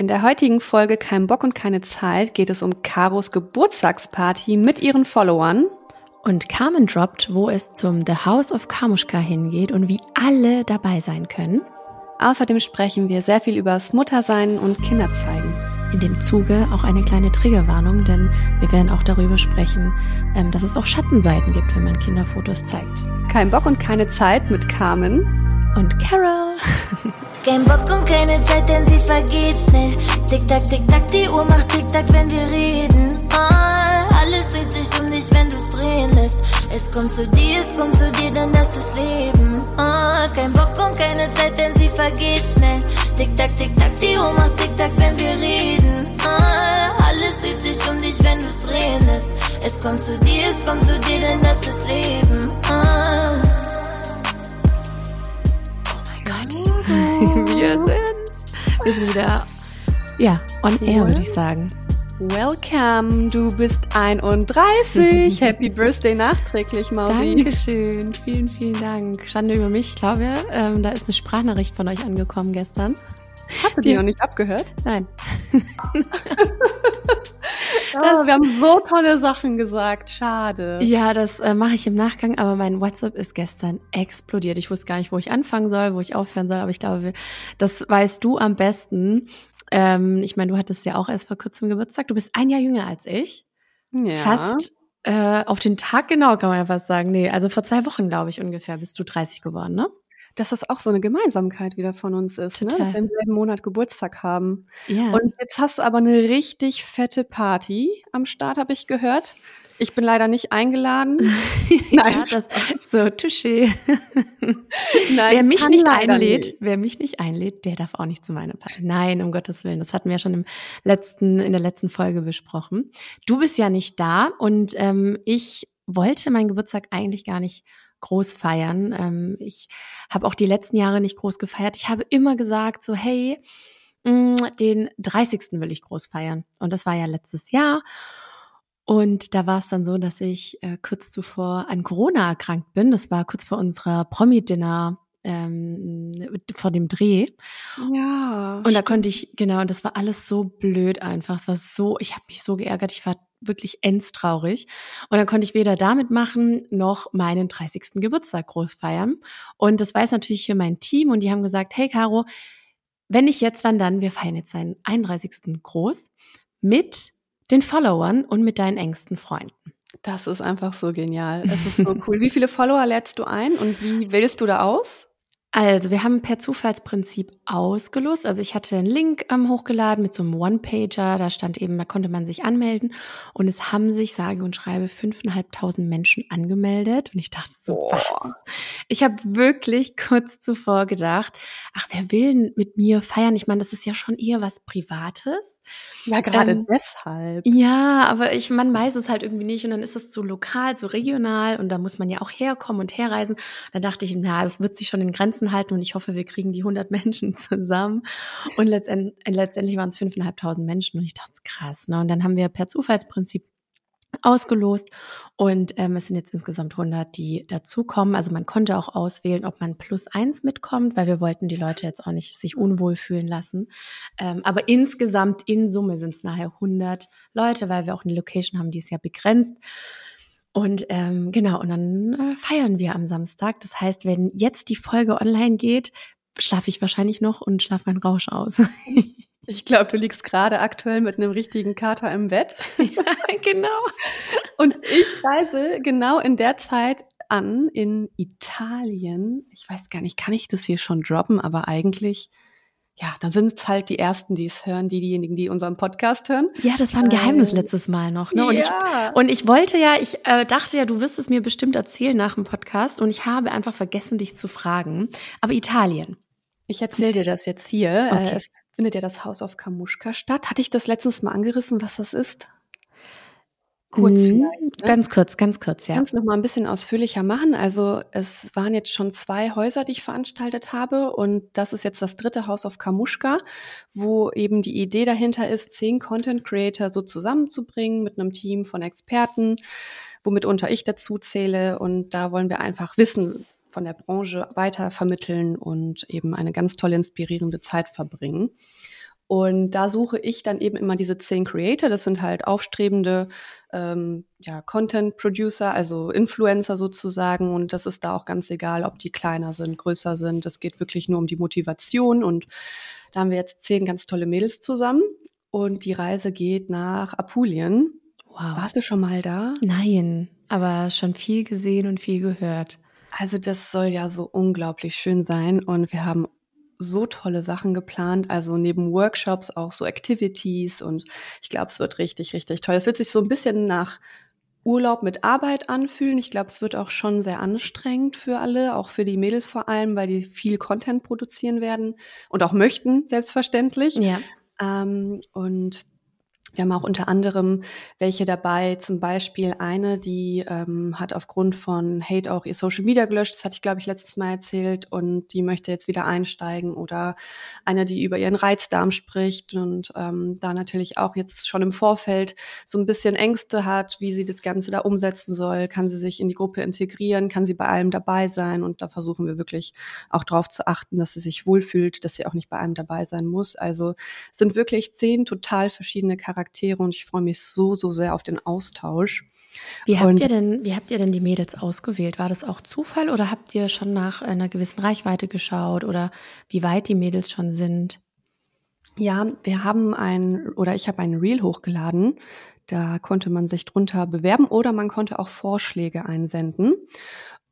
In der heutigen Folge Kein Bock und keine Zeit geht es um Caros Geburtstagsparty mit ihren Followern. Und Carmen droppt, wo es zum The House of Kamushka hingeht und wie alle dabei sein können. Außerdem sprechen wir sehr viel übers Muttersein und Kinderzeigen. In dem Zuge auch eine kleine Triggerwarnung, denn wir werden auch darüber sprechen, ähm, dass es auch Schattenseiten gibt, wenn man Kinderfotos zeigt. Kein Bock und keine Zeit mit Carmen und Carol. Kein Bock und keine Zeit, denn sie vergeht schnell. Tick tack, tick tack, die Uhr macht tick tack, wenn wir reden. Ah, alles dreht sich um dich, wenn du's drehen lässt. Es kommt zu dir, es kommt zu dir, denn das ist Leben. Ah, kein Bock und keine Zeit, denn sie vergeht schnell. Tick tack, tick tack, die Uhr macht tick tack, wenn wir reden. Ah, alles dreht sich um dich, wenn du's drehen lässt. Es kommt zu dir, es kommt zu dir, denn das ist Leben. Wir sind, wir sind wieder, ja, on air, würde ich sagen. Welcome, du bist 31. Happy Birthday nachträglich, Mausi. Dankeschön, vielen, vielen Dank. Schande über mich. Ich glaube, ähm, da ist eine Sprachnachricht von euch angekommen gestern. Hast du die noch nicht abgehört? Nein. Das, oh, wir haben so tolle Sachen gesagt. Schade. Ja, das äh, mache ich im Nachgang, aber mein WhatsApp ist gestern explodiert. Ich wusste gar nicht, wo ich anfangen soll, wo ich aufhören soll, aber ich glaube, das weißt du am besten. Ähm, ich meine, du hattest ja auch erst vor kurzem Geburtstag. Du bist ein Jahr jünger als ich. Ja. Fast äh, auf den Tag genau, kann man ja fast sagen. Nee, also vor zwei Wochen, glaube ich, ungefähr bist du 30 geworden, ne? Dass das auch so eine Gemeinsamkeit wieder von uns ist, ne? Total. dass wir im selben Monat Geburtstag haben. Ja. Und jetzt hast du aber eine richtig fette Party am Start, habe ich gehört. Ich bin leider nicht eingeladen. Nein, ja, das, so Touché. Nein, wer mich nicht einlädt, nicht. wer mich nicht einlädt, der darf auch nicht zu meiner Party. Nein, um Gottes Willen. Das hatten wir ja schon im letzten, in der letzten Folge besprochen. Du bist ja nicht da und ähm, ich wollte meinen Geburtstag eigentlich gar nicht groß feiern. Ähm, ich habe auch die letzten Jahre nicht groß gefeiert. Ich habe immer gesagt, so hey, mh, mm, den 30. will ich groß feiern. Und das war ja letztes Jahr. Und da war es dann so, dass ich äh, kurz zuvor an Corona erkrankt bin. Das war kurz vor unserer Promi-Dinner ähm, vor dem Dreh. Ja. Und da konnte ich, genau, und das war alles so blöd einfach. Es war so, ich habe mich so geärgert, ich war wirklich endstraurig. Und dann konnte ich weder damit machen, noch meinen 30. Geburtstag groß feiern. Und das weiß natürlich hier mein Team und die haben gesagt, hey Caro, wenn nicht jetzt, wann dann? Wir feiern jetzt seinen 31. groß mit den Followern und mit deinen engsten Freunden. Das ist einfach so genial. Es ist so cool. Wie viele Follower lädst du ein und wie wählst du da aus? Also, wir haben per Zufallsprinzip ausgelost. Also, ich hatte einen Link ähm, hochgeladen mit so einem One-Pager. Da stand eben, da konnte man sich anmelden. Und es haben sich, sage und schreibe, fünfeinhalbtausend Menschen angemeldet. Und ich dachte so, Boah. was? Ich habe wirklich kurz zuvor gedacht, ach, wer will mit mir feiern? Ich meine, das ist ja schon eher was Privates. Ja, gerade ähm, deshalb. Ja, aber ich, man weiß es halt irgendwie nicht. Und dann ist es zu lokal, zu regional. Und da muss man ja auch herkommen und herreisen. Da dachte ich, na, das wird sich schon in Grenzen Grenzen halten und ich hoffe, wir kriegen die 100 Menschen zusammen. Und letztendlich, letztendlich waren es 5.500 Menschen und ich dachte, krass. Ne? Und dann haben wir per Zufallsprinzip ausgelost und ähm, es sind jetzt insgesamt 100, die dazukommen. Also man konnte auch auswählen, ob man plus eins mitkommt, weil wir wollten die Leute jetzt auch nicht sich unwohl fühlen lassen. Ähm, aber insgesamt in Summe sind es nachher 100 Leute, weil wir auch eine Location haben, die ist ja begrenzt. Und ähm, genau, und dann äh, feiern wir am Samstag. Das heißt, wenn jetzt die Folge online geht, schlafe ich wahrscheinlich noch und schlafe meinen Rausch aus. Ich glaube, du liegst gerade aktuell mit einem richtigen Kater im Bett. Ja, genau. Und ich reise genau in der Zeit an in Italien. Ich weiß gar nicht, kann ich das hier schon droppen, aber eigentlich ja, da sind es halt die Ersten, die es hören, die diejenigen, die unseren Podcast hören. Ja, das war ein Geheimnis äh, letztes Mal noch. Ne? Und, ja. ich, und ich wollte ja, ich äh, dachte ja, du wirst es mir bestimmt erzählen nach dem Podcast und ich habe einfach vergessen, dich zu fragen. Aber Italien. Ich erzähle dir das jetzt hier. Äh, okay. Es findet ja das Haus auf Kamuschka statt. Hatte ich das letztens mal angerissen, was das ist? Kurz mhm, ne? Ganz kurz, ganz kurz, ja. Kannst noch mal ein bisschen ausführlicher machen. Also es waren jetzt schon zwei Häuser, die ich veranstaltet habe und das ist jetzt das dritte Haus auf Kamuschka, wo eben die Idee dahinter ist, zehn Content Creator so zusammenzubringen mit einem Team von Experten, womit unter ich dazu zähle und da wollen wir einfach Wissen von der Branche weiter vermitteln und eben eine ganz tolle inspirierende Zeit verbringen. Und da suche ich dann eben immer diese zehn Creator. Das sind halt aufstrebende ähm, ja, Content Producer, also Influencer sozusagen. Und das ist da auch ganz egal, ob die kleiner sind, größer sind. Es geht wirklich nur um die Motivation. Und da haben wir jetzt zehn ganz tolle Mädels zusammen. Und die Reise geht nach Apulien. Wow. Warst du schon mal da? Nein, aber schon viel gesehen und viel gehört. Also das soll ja so unglaublich schön sein und wir haben so tolle Sachen geplant. Also neben Workshops auch so Activities und ich glaube, es wird richtig, richtig toll. Es wird sich so ein bisschen nach Urlaub mit Arbeit anfühlen. Ich glaube, es wird auch schon sehr anstrengend für alle, auch für die Mädels vor allem, weil die viel Content produzieren werden und auch möchten, selbstverständlich. Ja. Ähm, und wir haben auch unter anderem welche dabei, zum Beispiel eine, die ähm, hat aufgrund von Hate auch ihr Social Media gelöscht. Das hatte ich, glaube ich, letztes Mal erzählt und die möchte jetzt wieder einsteigen. Oder eine, die über ihren Reizdarm spricht und ähm, da natürlich auch jetzt schon im Vorfeld so ein bisschen Ängste hat, wie sie das Ganze da umsetzen soll. Kann sie sich in die Gruppe integrieren? Kann sie bei allem dabei sein? Und da versuchen wir wirklich auch darauf zu achten, dass sie sich wohlfühlt, dass sie auch nicht bei allem dabei sein muss. Also sind wirklich zehn total verschiedene Charaktere Charaktere und ich freue mich so, so sehr auf den Austausch. Wie habt und ihr denn, wie habt ihr denn die Mädels ausgewählt? War das auch Zufall oder habt ihr schon nach einer gewissen Reichweite geschaut oder wie weit die Mädels schon sind? Ja, wir haben ein oder ich habe ein Reel hochgeladen. Da konnte man sich drunter bewerben oder man konnte auch Vorschläge einsenden.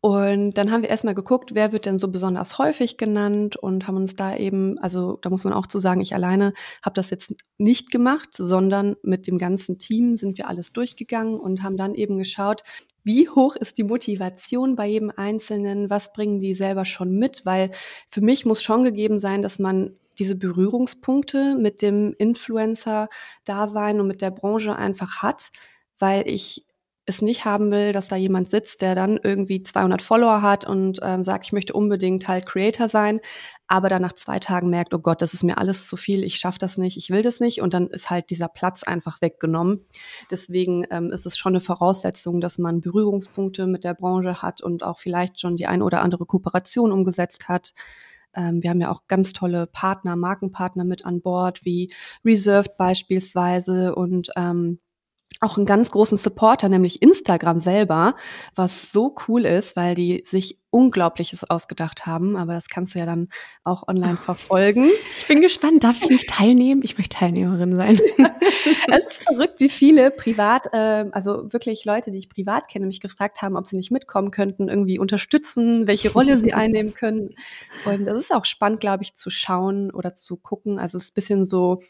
Und dann haben wir erstmal geguckt, wer wird denn so besonders häufig genannt und haben uns da eben, also da muss man auch zu sagen, ich alleine habe das jetzt nicht gemacht, sondern mit dem ganzen Team sind wir alles durchgegangen und haben dann eben geschaut, wie hoch ist die Motivation bei jedem Einzelnen, was bringen die selber schon mit, weil für mich muss schon gegeben sein, dass man diese Berührungspunkte mit dem Influencer-Dasein und mit der Branche einfach hat, weil ich es nicht haben will, dass da jemand sitzt, der dann irgendwie 200 Follower hat und ähm, sagt, ich möchte unbedingt halt Creator sein, aber dann nach zwei Tagen merkt, oh Gott, das ist mir alles zu viel, ich schaffe das nicht, ich will das nicht und dann ist halt dieser Platz einfach weggenommen. Deswegen ähm, ist es schon eine Voraussetzung, dass man Berührungspunkte mit der Branche hat und auch vielleicht schon die ein oder andere Kooperation umgesetzt hat. Ähm, wir haben ja auch ganz tolle Partner, Markenpartner mit an Bord, wie Reserved beispielsweise und ähm, auch einen ganz großen Supporter, nämlich Instagram selber, was so cool ist, weil die sich Unglaubliches ausgedacht haben. Aber das kannst du ja dann auch online verfolgen. Ich bin gespannt. Darf ich nicht teilnehmen? Ich möchte Teilnehmerin sein. es ist verrückt, wie viele privat, äh, also wirklich Leute, die ich privat kenne, mich gefragt haben, ob sie nicht mitkommen könnten, irgendwie unterstützen, welche Rolle sie einnehmen können. Und das ist auch spannend, glaube ich, zu schauen oder zu gucken. Also es ist ein bisschen so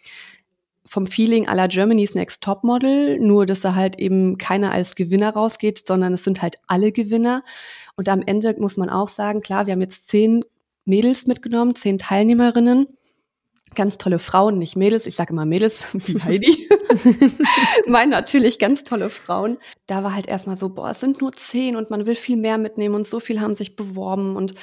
vom Feeling aller Germany's Next Topmodel, nur dass da halt eben keiner als Gewinner rausgeht, sondern es sind halt alle Gewinner. Und am Ende muss man auch sagen, klar, wir haben jetzt zehn Mädels mitgenommen, zehn Teilnehmerinnen. Ganz tolle Frauen, nicht Mädels, ich sage immer Mädels, wie Heidi. Meinen natürlich ganz tolle Frauen. Da war halt erstmal so, boah, es sind nur zehn und man will viel mehr mitnehmen und so viel haben sich beworben und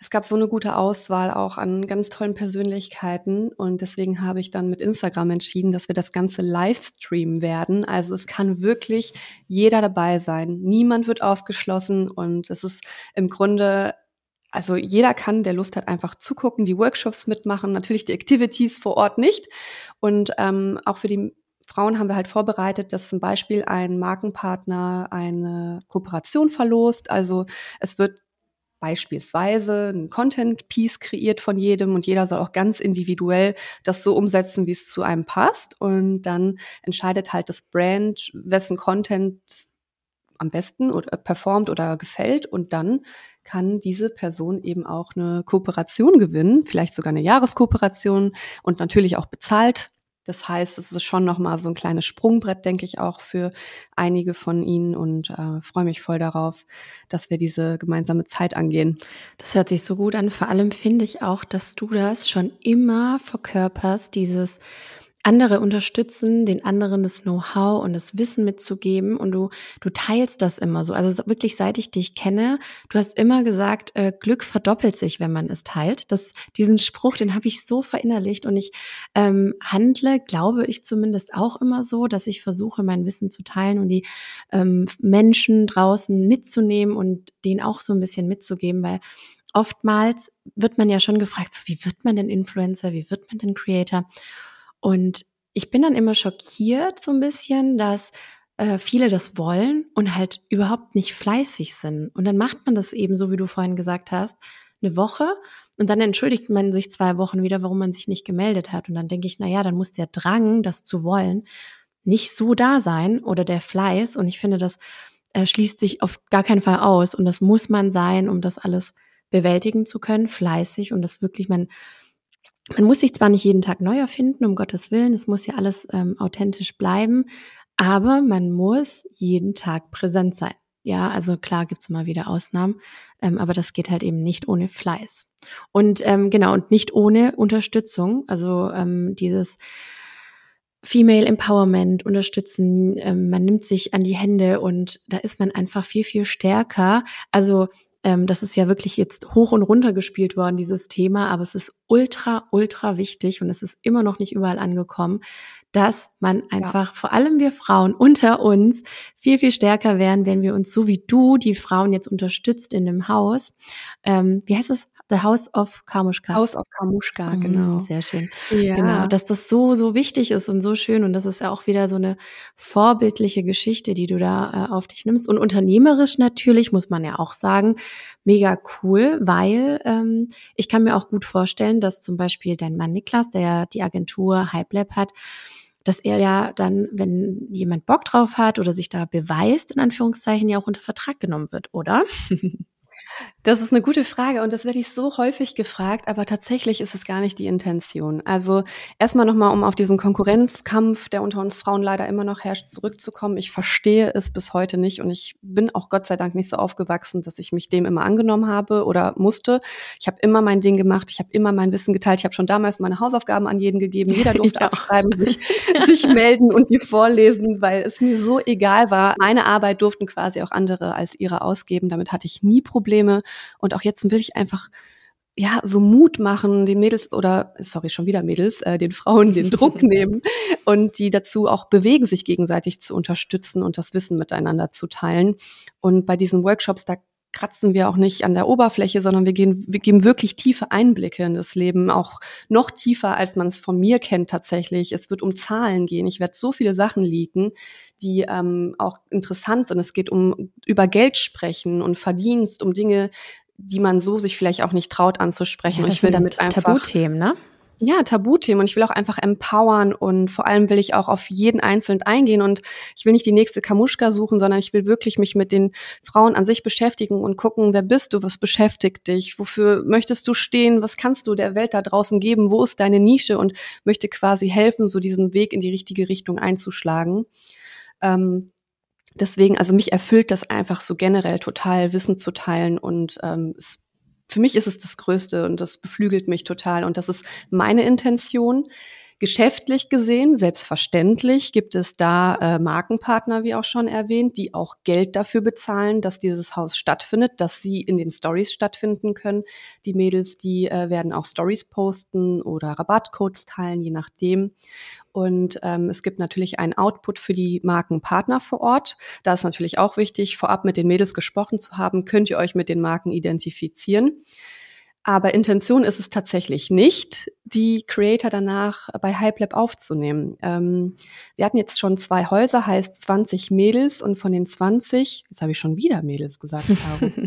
es gab so eine gute Auswahl auch an ganz tollen Persönlichkeiten und deswegen habe ich dann mit Instagram entschieden, dass wir das Ganze Livestream werden. Also es kann wirklich jeder dabei sein. Niemand wird ausgeschlossen und es ist im Grunde also jeder kann, der Lust hat, einfach zugucken, die Workshops mitmachen, natürlich die Activities vor Ort nicht. Und ähm, auch für die Frauen haben wir halt vorbereitet, dass zum Beispiel ein Markenpartner eine Kooperation verlost. Also es wird beispielsweise ein Content-Piece kreiert von jedem und jeder soll auch ganz individuell das so umsetzen, wie es zu einem passt. Und dann entscheidet halt das Brand, wessen Content am besten oder performt oder gefällt und dann kann diese Person eben auch eine Kooperation gewinnen, vielleicht sogar eine Jahreskooperation und natürlich auch bezahlt das heißt, es ist schon nochmal so ein kleines Sprungbrett, denke ich, auch für einige von Ihnen und äh, freue mich voll darauf, dass wir diese gemeinsame Zeit angehen. Das hört sich so gut an. Vor allem finde ich auch, dass du das schon immer verkörperst, dieses andere unterstützen, den anderen das Know-how und das Wissen mitzugeben und du, du teilst das immer so. Also wirklich, seit ich dich kenne, du hast immer gesagt, äh, Glück verdoppelt sich, wenn man es teilt. Das, diesen Spruch, den habe ich so verinnerlicht und ich ähm, handle, glaube ich zumindest auch immer so, dass ich versuche, mein Wissen zu teilen und die ähm, Menschen draußen mitzunehmen und denen auch so ein bisschen mitzugeben, weil oftmals wird man ja schon gefragt, so wie wird man denn Influencer, wie wird man denn Creator? Und ich bin dann immer schockiert so ein bisschen, dass äh, viele das wollen und halt überhaupt nicht fleißig sind. Und dann macht man das eben so, wie du vorhin gesagt hast, eine Woche und dann entschuldigt man sich zwei Wochen wieder, warum man sich nicht gemeldet hat. Und dann denke ich, na ja, dann muss der Drang, das zu wollen, nicht so da sein oder der Fleiß. Und ich finde, das äh, schließt sich auf gar keinen Fall aus. Und das muss man sein, um das alles bewältigen zu können, fleißig und das wirklich, man, man muss sich zwar nicht jeden Tag neu erfinden, um Gottes Willen, es muss ja alles ähm, authentisch bleiben, aber man muss jeden Tag präsent sein. Ja, also klar gibt's immer wieder Ausnahmen, ähm, aber das geht halt eben nicht ohne Fleiß. Und ähm, genau, und nicht ohne Unterstützung. Also ähm, dieses Female Empowerment unterstützen, ähm, man nimmt sich an die Hände und da ist man einfach viel, viel stärker. Also ähm, das ist ja wirklich jetzt hoch und runter gespielt worden, dieses Thema, aber es ist ultra, ultra wichtig und es ist immer noch nicht überall angekommen, dass man einfach, ja. vor allem wir Frauen unter uns, viel, viel stärker wären, wenn wir uns so wie du die Frauen jetzt unterstützt in dem Haus. Ähm, wie heißt es? The House of Kamushka. House of Kamushka, mhm, genau. Sehr schön. Ja. Genau, dass das so, so wichtig ist und so schön und das ist ja auch wieder so eine vorbildliche Geschichte, die du da äh, auf dich nimmst. Und unternehmerisch natürlich, muss man ja auch sagen, mega cool, weil ähm, ich kann mir auch gut vorstellen, dass zum Beispiel dein Mann Niklas, der ja die Agentur HypeLab hat, dass er ja dann, wenn jemand Bock drauf hat oder sich da beweist, in Anführungszeichen, ja auch unter Vertrag genommen wird, oder? Das ist eine gute Frage und das werde ich so häufig gefragt, aber tatsächlich ist es gar nicht die Intention. Also erstmal nochmal, um auf diesen Konkurrenzkampf, der unter uns Frauen leider immer noch herrscht, zurückzukommen. Ich verstehe es bis heute nicht und ich bin auch Gott sei Dank nicht so aufgewachsen, dass ich mich dem immer angenommen habe oder musste. Ich habe immer mein Ding gemacht, ich habe immer mein Wissen geteilt. Ich habe schon damals meine Hausaufgaben an jeden gegeben. Jeder durfte abschreiben, sich, sich melden und die vorlesen, weil es mir so egal war. Meine Arbeit durften quasi auch andere als ihre ausgeben. Damit hatte ich nie Probleme. Probleme. Und auch jetzt will ich einfach ja, so Mut machen, den Mädels oder, sorry, schon wieder Mädels, äh, den Frauen den Druck nehmen und die dazu auch bewegen, sich gegenseitig zu unterstützen und das Wissen miteinander zu teilen. Und bei diesen Workshops, da kratzen wir auch nicht an der Oberfläche, sondern wir, gehen, wir geben wirklich tiefe Einblicke in das Leben, auch noch tiefer, als man es von mir kennt tatsächlich. Es wird um Zahlen gehen. Ich werde so viele Sachen leaken, die ähm, auch interessant sind. Es geht um über Geld sprechen und Verdienst, um Dinge, die man so sich vielleicht auch nicht traut anzusprechen. Ja, und ich will damit einfach Tabuthemen, ne? Ja, Tabuthemen und ich will auch einfach empowern und vor allem will ich auch auf jeden einzeln eingehen und ich will nicht die nächste Kamuschka suchen, sondern ich will wirklich mich mit den Frauen an sich beschäftigen und gucken, wer bist du, was beschäftigt dich, wofür möchtest du stehen, was kannst du der Welt da draußen geben, wo ist deine Nische und möchte quasi helfen, so diesen Weg in die richtige Richtung einzuschlagen. Ähm, deswegen, also mich erfüllt das einfach so generell total, Wissen zu teilen und ähm, es für mich ist es das Größte und das beflügelt mich total und das ist meine Intention. Geschäftlich gesehen, selbstverständlich gibt es da äh, Markenpartner, wie auch schon erwähnt, die auch Geld dafür bezahlen, dass dieses Haus stattfindet, dass sie in den Stories stattfinden können. Die Mädels, die äh, werden auch Stories posten oder Rabattcodes teilen, je nachdem. Und ähm, es gibt natürlich einen Output für die Markenpartner vor Ort. Da ist natürlich auch wichtig, vorab mit den Mädels gesprochen zu haben, könnt ihr euch mit den Marken identifizieren. Aber Intention ist es tatsächlich nicht, die Creator danach bei HypeLab aufzunehmen. Ähm, wir hatten jetzt schon zwei Häuser, heißt 20 Mädels und von den 20, jetzt habe ich schon wieder Mädels gesagt. Mädels!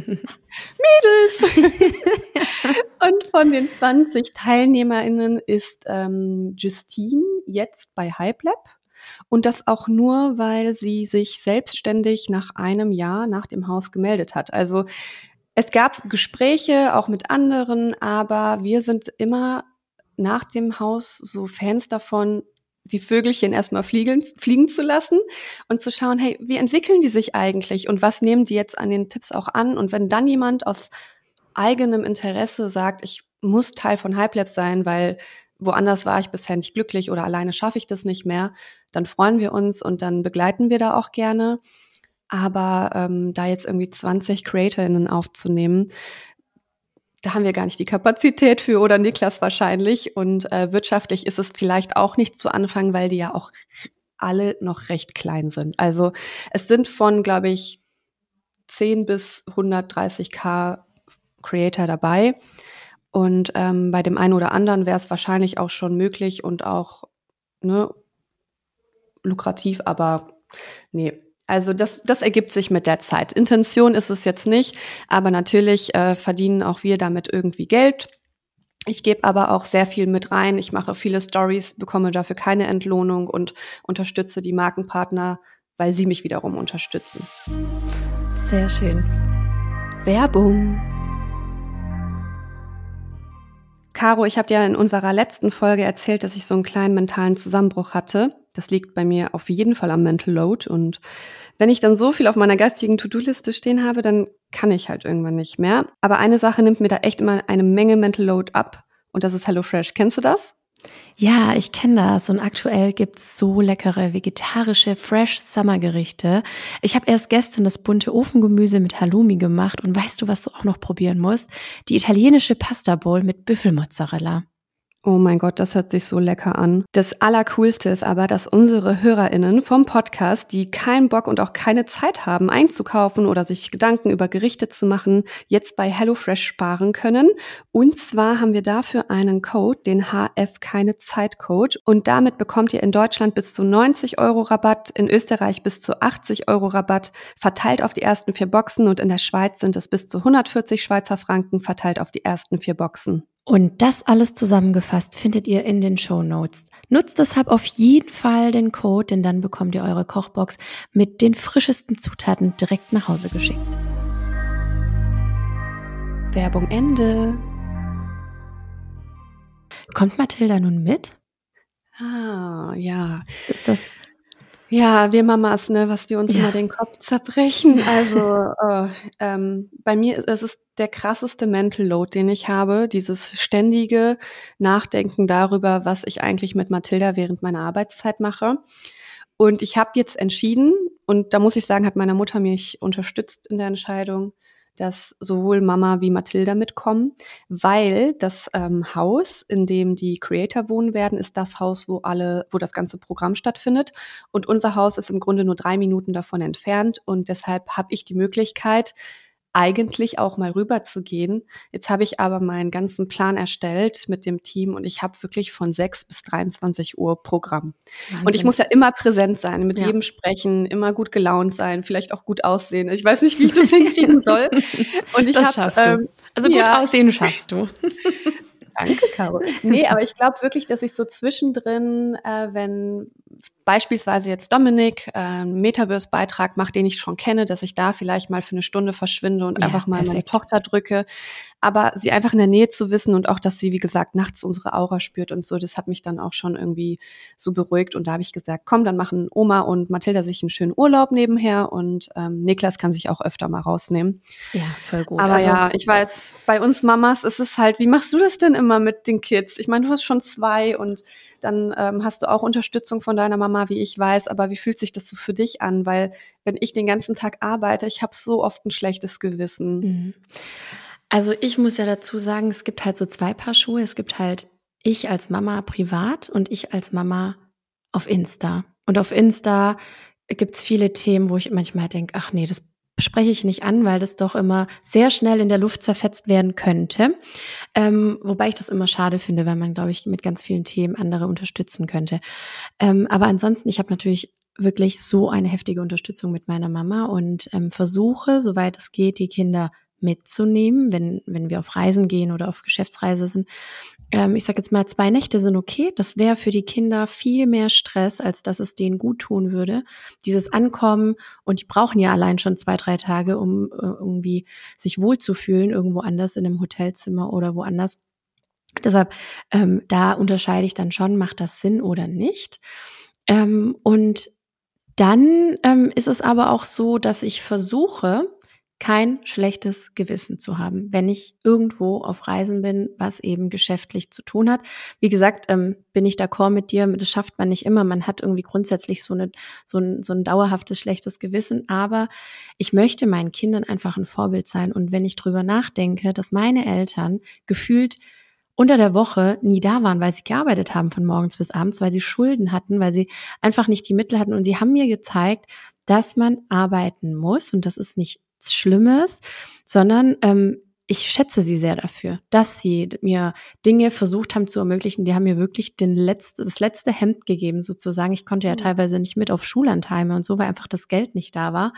und von den 20 TeilnehmerInnen ist ähm, Justine jetzt bei HypeLab. Und das auch nur, weil sie sich selbstständig nach einem Jahr nach dem Haus gemeldet hat. Also es gab Gespräche auch mit anderen, aber wir sind immer nach dem Haus so Fans davon, die Vögelchen erstmal fliegen, fliegen zu lassen und zu schauen, hey, wie entwickeln die sich eigentlich und was nehmen die jetzt an den Tipps auch an? Und wenn dann jemand aus eigenem Interesse sagt, ich muss Teil von HypeLab sein, weil woanders war ich bisher nicht glücklich oder alleine schaffe ich das nicht mehr, dann freuen wir uns und dann begleiten wir da auch gerne. Aber ähm, da jetzt irgendwie 20 CreatorInnen aufzunehmen, da haben wir gar nicht die Kapazität für oder Niklas wahrscheinlich. Und äh, wirtschaftlich ist es vielleicht auch nicht zu Anfang, weil die ja auch alle noch recht klein sind. Also es sind von, glaube ich, 10 bis 130k Creator dabei. Und ähm, bei dem einen oder anderen wäre es wahrscheinlich auch schon möglich und auch ne, lukrativ, aber nee. Also das, das ergibt sich mit der Zeit. Intention ist es jetzt nicht, aber natürlich äh, verdienen auch wir damit irgendwie Geld. Ich gebe aber auch sehr viel mit rein. Ich mache viele Stories, bekomme dafür keine Entlohnung und unterstütze die Markenpartner, weil sie mich wiederum unterstützen. Sehr schön. Werbung. Caro, ich habe dir in unserer letzten Folge erzählt, dass ich so einen kleinen mentalen Zusammenbruch hatte. Das liegt bei mir auf jeden Fall am Mental Load. Und wenn ich dann so viel auf meiner geistigen To-Do-Liste stehen habe, dann kann ich halt irgendwann nicht mehr. Aber eine Sache nimmt mir da echt immer eine Menge Mental Load ab. Und das ist HelloFresh. Kennst du das? Ja, ich kenne das und aktuell gibt's so leckere vegetarische Fresh Summer Gerichte. Ich habe erst gestern das bunte Ofengemüse mit Halloumi gemacht und weißt du, was du auch noch probieren musst? Die italienische Pasta Bowl mit Büffelmozzarella. Oh mein Gott, das hört sich so lecker an. Das Allercoolste ist aber, dass unsere HörerInnen vom Podcast, die keinen Bock und auch keine Zeit haben, einzukaufen oder sich Gedanken über Gerichte zu machen, jetzt bei HelloFresh sparen können. Und zwar haben wir dafür einen Code, den HF Keine Zeit Code. Und damit bekommt ihr in Deutschland bis zu 90 Euro Rabatt, in Österreich bis zu 80 Euro Rabatt, verteilt auf die ersten vier Boxen und in der Schweiz sind es bis zu 140 Schweizer Franken verteilt auf die ersten vier Boxen. Und das alles zusammengefasst findet ihr in den Show Notes. Nutzt deshalb auf jeden Fall den Code, denn dann bekommt ihr eure Kochbox mit den frischesten Zutaten direkt nach Hause geschickt. Werbung Ende. Kommt Mathilda nun mit? Ah, ja. Ist das ja, wir Mamas, ne, was wir uns ja. immer den Kopf zerbrechen. Also äh, ähm, bei mir ist es der krasseste Mental Load, den ich habe, dieses ständige Nachdenken darüber, was ich eigentlich mit Mathilda während meiner Arbeitszeit mache. Und ich habe jetzt entschieden, und da muss ich sagen, hat meine Mutter mich unterstützt in der Entscheidung, dass sowohl Mama wie Mathilda mitkommen, weil das ähm, Haus, in dem die Creator wohnen werden, ist das Haus, wo alle, wo das ganze Programm stattfindet. Und unser Haus ist im Grunde nur drei Minuten davon entfernt. Und deshalb habe ich die Möglichkeit, eigentlich auch mal rüber zu gehen. Jetzt habe ich aber meinen ganzen Plan erstellt mit dem Team und ich habe wirklich von 6 bis 23 Uhr Programm. Wahnsinn. Und ich muss ja immer präsent sein, mit ja. jedem sprechen, immer gut gelaunt sein, vielleicht auch gut aussehen. Ich weiß nicht, wie ich das hinkriegen soll. Und ich das hab, schaffst. Ähm, also gut ja. aussehen schaffst du. Danke, Caro. Nee, aber ich glaube wirklich, dass ich so zwischendrin, äh, wenn beispielsweise jetzt Dominik äh, einen Metaverse-Beitrag macht, den ich schon kenne, dass ich da vielleicht mal für eine Stunde verschwinde und ja, einfach mal perfekt. meine Tochter drücke. Aber sie einfach in der Nähe zu wissen und auch, dass sie, wie gesagt, nachts unsere Aura spürt und so, das hat mich dann auch schon irgendwie so beruhigt. Und da habe ich gesagt, komm, dann machen Oma und Mathilda sich einen schönen Urlaub nebenher und ähm, Niklas kann sich auch öfter mal rausnehmen. Ja, voll gut. Aber also, ja, ich weiß, bei uns Mamas ist es halt, wie machst du das denn immer mit den Kids? Ich meine, du hast schon zwei und dann ähm, hast du auch Unterstützung von deiner Mama, wie ich weiß, aber wie fühlt sich das so für dich an? Weil wenn ich den ganzen Tag arbeite, ich habe so oft ein schlechtes Gewissen. Mhm. Also ich muss ja dazu sagen, es gibt halt so zwei Paar Schuhe. Es gibt halt ich als Mama privat und ich als Mama auf Insta. Und auf Insta gibt's viele Themen, wo ich manchmal denke, ach nee, das spreche ich nicht an, weil das doch immer sehr schnell in der Luft zerfetzt werden könnte. Ähm, wobei ich das immer schade finde, weil man, glaube ich, mit ganz vielen Themen andere unterstützen könnte. Ähm, aber ansonsten, ich habe natürlich wirklich so eine heftige Unterstützung mit meiner Mama und ähm, versuche, soweit es geht, die Kinder mitzunehmen, wenn, wenn wir auf Reisen gehen oder auf Geschäftsreise sind. Ähm, ich sage jetzt mal, zwei Nächte sind okay. Das wäre für die Kinder viel mehr Stress, als dass es denen gut tun würde. Dieses Ankommen und die brauchen ja allein schon zwei, drei Tage, um äh, irgendwie sich wohlzufühlen, irgendwo anders in einem Hotelzimmer oder woanders. Deshalb, ähm, da unterscheide ich dann schon, macht das Sinn oder nicht. Ähm, und dann ähm, ist es aber auch so, dass ich versuche, kein schlechtes Gewissen zu haben, wenn ich irgendwo auf Reisen bin, was eben geschäftlich zu tun hat. Wie gesagt, ähm, bin ich d'accord mit dir, das schafft man nicht immer. Man hat irgendwie grundsätzlich so, eine, so, ein, so ein dauerhaftes schlechtes Gewissen, aber ich möchte meinen Kindern einfach ein Vorbild sein. Und wenn ich drüber nachdenke, dass meine Eltern gefühlt unter der Woche nie da waren, weil sie gearbeitet haben von morgens bis abends, weil sie Schulden hatten, weil sie einfach nicht die Mittel hatten. Und sie haben mir gezeigt, dass man arbeiten muss. Und das ist nicht Schlimmes, sondern ähm, ich schätze sie sehr dafür, dass sie mir Dinge versucht haben zu ermöglichen. Die haben mir wirklich den letzte, das letzte Hemd gegeben, sozusagen. Ich konnte ja mhm. teilweise nicht mit auf Schullandheime und so, weil einfach das Geld nicht da war.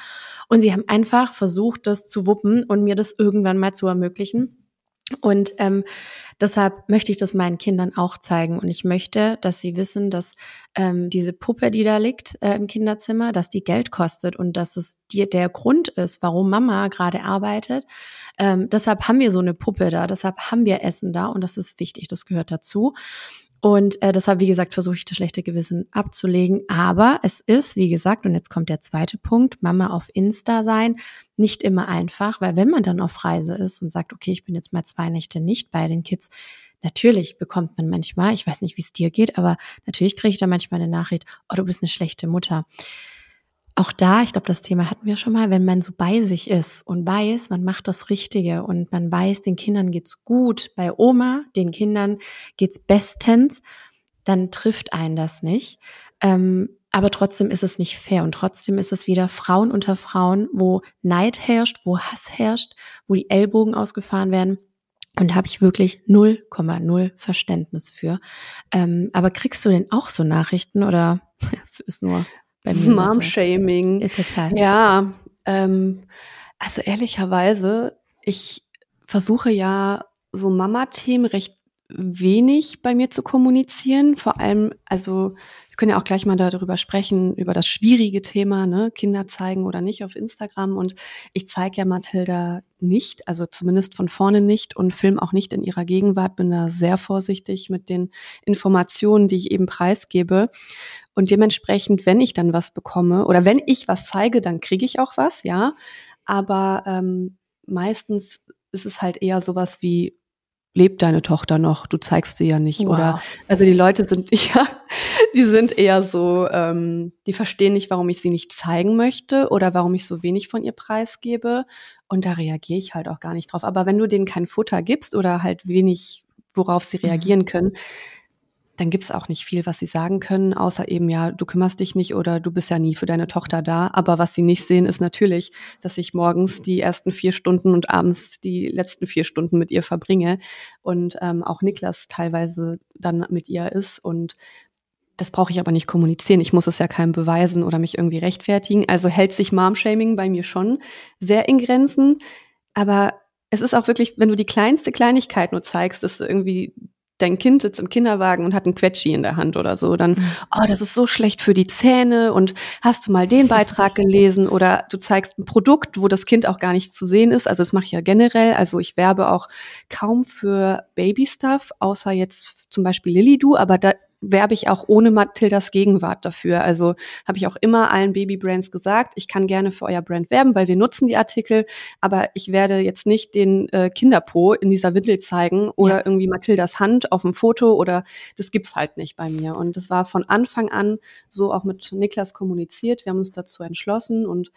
Und sie haben einfach versucht, das zu wuppen und mir das irgendwann mal zu ermöglichen. Und ähm, deshalb möchte ich das meinen Kindern auch zeigen. Und ich möchte, dass sie wissen, dass ähm, diese Puppe, die da liegt äh, im Kinderzimmer, dass die Geld kostet und dass es dir der Grund ist, warum Mama gerade arbeitet. Ähm, deshalb haben wir so eine Puppe da, deshalb haben wir Essen da und das ist wichtig, das gehört dazu. Und äh, deshalb, wie gesagt, versuche ich das schlechte Gewissen abzulegen. Aber es ist, wie gesagt, und jetzt kommt der zweite Punkt, Mama auf Insta sein, nicht immer einfach, weil wenn man dann auf Reise ist und sagt, okay, ich bin jetzt mal zwei Nächte nicht bei den Kids, natürlich bekommt man manchmal, ich weiß nicht, wie es dir geht, aber natürlich kriege ich da manchmal eine Nachricht, oh, du bist eine schlechte Mutter auch da, ich glaube, das Thema hatten wir schon mal, wenn man so bei sich ist und weiß, man macht das Richtige und man weiß, den Kindern geht's gut, bei Oma, den Kindern geht's bestens, dann trifft einen das nicht. Ähm, aber trotzdem ist es nicht fair und trotzdem ist es wieder Frauen unter Frauen, wo Neid herrscht, wo Hass herrscht, wo die Ellbogen ausgefahren werden. Und da habe ich wirklich 0,0 Verständnis für. Ähm, aber kriegst du denn auch so Nachrichten oder es ist nur bei mir. Mom-Shaming. Ja, total. Ja, ähm, also ehrlicherweise, ich versuche ja so Mama-Themen recht wenig bei mir zu kommunizieren. Vor allem, also wir können ja auch gleich mal darüber sprechen, über das schwierige Thema, ne, Kinder zeigen oder nicht auf Instagram. Und ich zeige ja Mathilda nicht, also zumindest von vorne nicht und film auch nicht in ihrer Gegenwart, bin da sehr vorsichtig mit den Informationen, die ich eben preisgebe. Und dementsprechend, wenn ich dann was bekomme oder wenn ich was zeige, dann kriege ich auch was, ja. Aber ähm, meistens ist es halt eher sowas wie, lebt deine Tochter noch? Du zeigst sie ja nicht. Wow. Oder also die Leute sind ja, die sind eher so, ähm, die verstehen nicht, warum ich sie nicht zeigen möchte oder warum ich so wenig von ihr preisgebe. Und da reagiere ich halt auch gar nicht drauf. Aber wenn du denen kein Futter gibst oder halt wenig, worauf sie mhm. reagieren können, dann gibt's auch nicht viel, was sie sagen können, außer eben, ja, du kümmerst dich nicht oder du bist ja nie für deine Tochter da. Aber was sie nicht sehen, ist natürlich, dass ich morgens die ersten vier Stunden und abends die letzten vier Stunden mit ihr verbringe und ähm, auch Niklas teilweise dann mit ihr ist. Und das brauche ich aber nicht kommunizieren. Ich muss es ja keinem beweisen oder mich irgendwie rechtfertigen. Also hält sich Mom-Shaming bei mir schon sehr in Grenzen. Aber es ist auch wirklich, wenn du die kleinste Kleinigkeit nur zeigst, ist irgendwie dein Kind sitzt im Kinderwagen und hat einen Quetschi in der Hand oder so, dann, mhm. oh, das ist so schlecht für die Zähne und hast du mal den Beitrag gelesen oder du zeigst ein Produkt, wo das Kind auch gar nicht zu sehen ist. Also das mache ich ja generell. Also ich werbe auch kaum für Baby-Stuff, außer jetzt zum Beispiel Lilidu, aber da werbe ich auch ohne Mathildas Gegenwart dafür. Also habe ich auch immer allen Babybrands gesagt, ich kann gerne für euer Brand werben, weil wir nutzen die Artikel, aber ich werde jetzt nicht den äh, Kinderpo in dieser Windel zeigen oder ja. irgendwie Mathildas Hand auf dem Foto oder das gibt's halt nicht bei mir. Und das war von Anfang an so auch mit Niklas kommuniziert. Wir haben uns dazu entschlossen und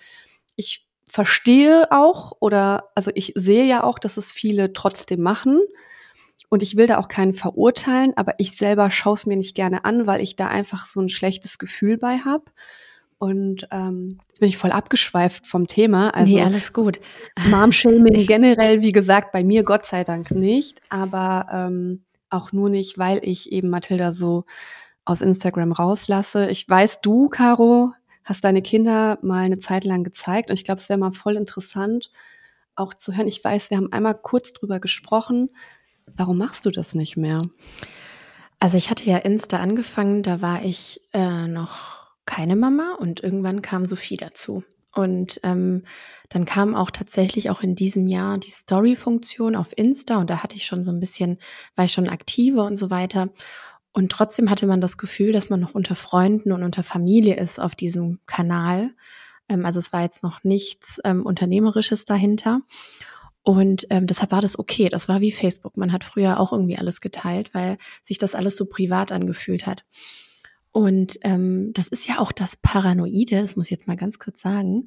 ich verstehe auch oder also ich sehe ja auch, dass es viele trotzdem machen. Und ich will da auch keinen verurteilen, aber ich selber schaue es mir nicht gerne an, weil ich da einfach so ein schlechtes Gefühl bei habe. Und ähm, jetzt bin ich voll abgeschweift vom Thema. Also nee, alles gut. Mom-Shaming generell, wie gesagt, bei mir Gott sei Dank nicht, aber ähm, auch nur nicht, weil ich eben Mathilda so aus Instagram rauslasse. Ich weiß, du, Caro, hast deine Kinder mal eine Zeit lang gezeigt und ich glaube, es wäre mal voll interessant, auch zu hören. Ich weiß, wir haben einmal kurz drüber gesprochen, Warum machst du das nicht mehr? Also ich hatte ja Insta angefangen, da war ich äh, noch keine Mama und irgendwann kam Sophie dazu. Und ähm, dann kam auch tatsächlich auch in diesem Jahr die Story-Funktion auf Insta und da hatte ich schon so ein bisschen, war ich schon aktiver und so weiter. Und trotzdem hatte man das Gefühl, dass man noch unter Freunden und unter Familie ist auf diesem Kanal. Ähm, also es war jetzt noch nichts ähm, Unternehmerisches dahinter. Und ähm, deshalb war das okay. Das war wie Facebook. Man hat früher auch irgendwie alles geteilt, weil sich das alles so privat angefühlt hat. Und ähm, das ist ja auch das Paranoide, das muss ich jetzt mal ganz kurz sagen,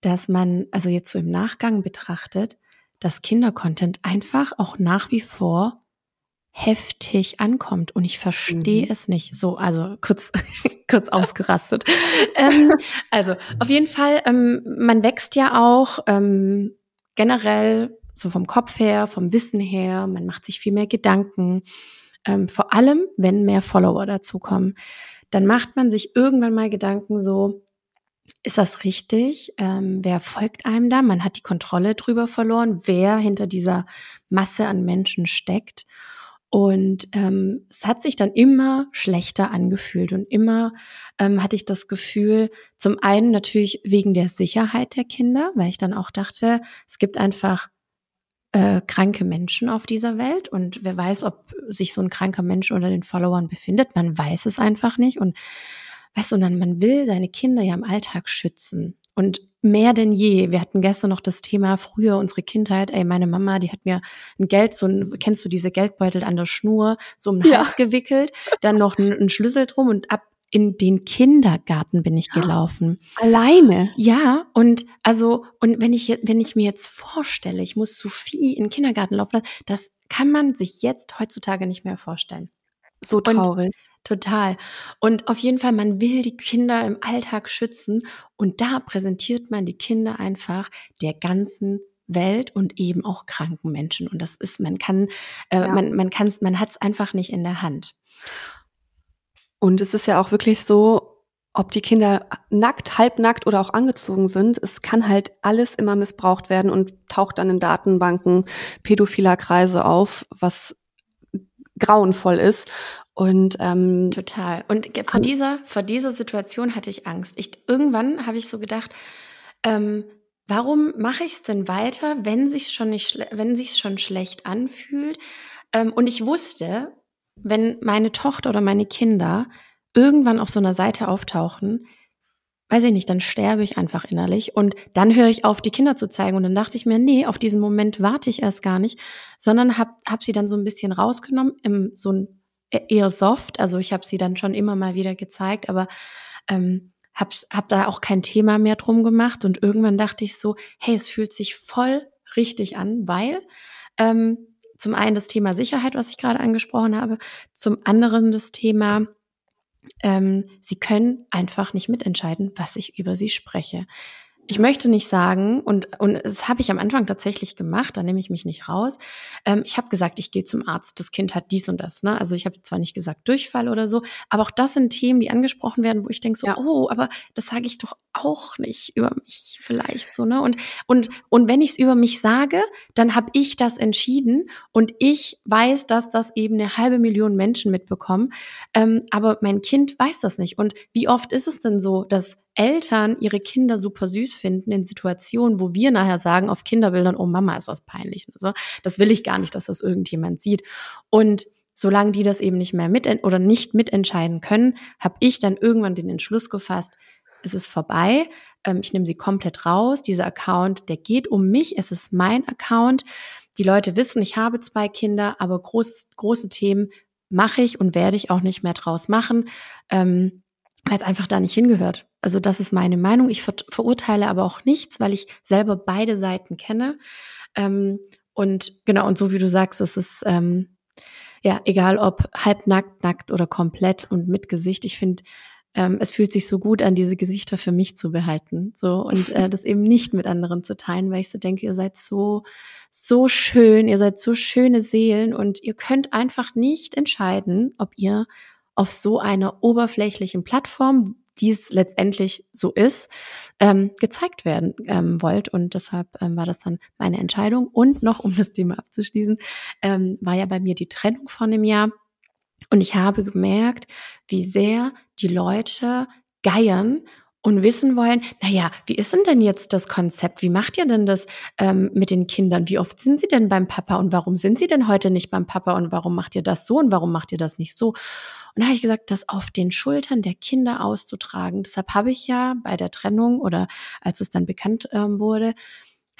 dass man, also jetzt so im Nachgang betrachtet, dass Kindercontent einfach auch nach wie vor heftig ankommt und ich verstehe mhm. es nicht. So, also kurz, kurz ausgerastet. ähm, also auf jeden Fall, ähm, man wächst ja auch ähm, generell so vom Kopf her, vom Wissen her, man macht sich viel mehr Gedanken. Ähm, vor allem, wenn mehr Follower dazukommen, dann macht man sich irgendwann mal Gedanken so, ist das richtig? Ähm, wer folgt einem da? Man hat die Kontrolle drüber verloren, wer hinter dieser Masse an Menschen steckt. Und ähm, es hat sich dann immer schlechter angefühlt und immer ähm, hatte ich das Gefühl, zum einen natürlich wegen der Sicherheit der Kinder, weil ich dann auch dachte, es gibt einfach äh, kranke Menschen auf dieser Welt und wer weiß, ob sich so ein kranker Mensch unter den Followern befindet, man weiß es einfach nicht und weißt du, dann man will seine Kinder ja im Alltag schützen und mehr denn je. Wir hatten gestern noch das Thema früher unsere Kindheit. Ey, meine Mama, die hat mir ein Geld, so ein, kennst du diese Geldbeutel an der Schnur, so um den Hals ja. gewickelt, dann noch einen Schlüssel drum und ab in den Kindergarten bin ich gelaufen. Alleine? Ja, und also, und wenn ich, wenn ich mir jetzt vorstelle, ich muss Sophie in den Kindergarten laufen, das kann man sich jetzt heutzutage nicht mehr vorstellen. So traurig. Und Total. Und auf jeden Fall, man will die Kinder im Alltag schützen und da präsentiert man die Kinder einfach der ganzen Welt und eben auch kranken Menschen. Und das ist, man kann, äh, ja. man, man kann man hat es einfach nicht in der Hand. Und es ist ja auch wirklich so, ob die Kinder nackt, halbnackt oder auch angezogen sind, es kann halt alles immer missbraucht werden und taucht dann in Datenbanken pädophiler Kreise auf, was grauenvoll ist. Und ähm, total. Und vor dieser, vor dieser Situation hatte ich Angst. Ich, irgendwann habe ich so gedacht, ähm, warum mache ich es denn weiter, wenn sich schon nicht, wenn sich schon schlecht anfühlt? Ähm, und ich wusste, wenn meine Tochter oder meine Kinder irgendwann auf so einer Seite auftauchen, weiß ich nicht, dann sterbe ich einfach innerlich und dann höre ich auf, die Kinder zu zeigen und dann dachte ich mir, nee, auf diesen Moment warte ich erst gar nicht, sondern hab, hab sie dann so ein bisschen rausgenommen, im, so ein e-, eher soft, also ich habe sie dann schon immer mal wieder gezeigt, aber ähm, hab, hab da auch kein Thema mehr drum gemacht und irgendwann dachte ich so, hey, es fühlt sich voll richtig an, weil ähm, zum einen das Thema Sicherheit, was ich gerade angesprochen habe, zum anderen das Thema ähm, sie können einfach nicht mitentscheiden, was ich über sie spreche. Ich möchte nicht sagen, und, und das habe ich am Anfang tatsächlich gemacht, da nehme ich mich nicht raus. Ähm, ich habe gesagt, ich gehe zum Arzt, das Kind hat dies und das. Ne? Also ich habe zwar nicht gesagt Durchfall oder so, aber auch das sind Themen, die angesprochen werden, wo ich denke so, ja. oh, aber das sage ich doch auch nicht über mich vielleicht so. Ne? Und, und, und wenn ich es über mich sage, dann habe ich das entschieden und ich weiß, dass das eben eine halbe Million Menschen mitbekommen. Ähm, aber mein Kind weiß das nicht. Und wie oft ist es denn so, dass Eltern ihre Kinder super süß finden in Situationen, wo wir nachher sagen auf Kinderbildern, oh Mama, ist das peinlich. Also, das will ich gar nicht, dass das irgendjemand sieht. Und solange die das eben nicht mehr mit oder nicht mitentscheiden können, habe ich dann irgendwann den Entschluss gefasst, es ist vorbei. Ähm, ich nehme sie komplett raus. Dieser Account, der geht um mich. Es ist mein Account. Die Leute wissen, ich habe zwei Kinder, aber groß, große Themen mache ich und werde ich auch nicht mehr draus machen. Ähm, weil es einfach da nicht hingehört. Also das ist meine Meinung. Ich ver verurteile aber auch nichts, weil ich selber beide Seiten kenne. Ähm, und genau, und so wie du sagst, es ist ähm, ja egal ob halbnackt, nackt oder komplett und mit Gesicht. Ich finde, ähm, es fühlt sich so gut an, diese Gesichter für mich zu behalten. So und äh, das eben nicht mit anderen zu teilen, weil ich so denke, ihr seid so, so schön, ihr seid so schöne Seelen und ihr könnt einfach nicht entscheiden, ob ihr auf so einer oberflächlichen Plattform, die es letztendlich so ist, ähm, gezeigt werden ähm, wollt. Und deshalb ähm, war das dann meine Entscheidung. Und noch, um das Thema abzuschließen, ähm, war ja bei mir die Trennung von dem Jahr. Und ich habe gemerkt, wie sehr die Leute geiern und wissen wollen, naja, wie ist denn denn jetzt das Konzept? Wie macht ihr denn das ähm, mit den Kindern? Wie oft sind sie denn beim Papa und warum sind sie denn heute nicht beim Papa und warum macht ihr das so und warum macht ihr das nicht so? Und da habe ich gesagt, das auf den Schultern der Kinder auszutragen. Deshalb habe ich ja bei der Trennung oder als es dann bekannt ähm, wurde,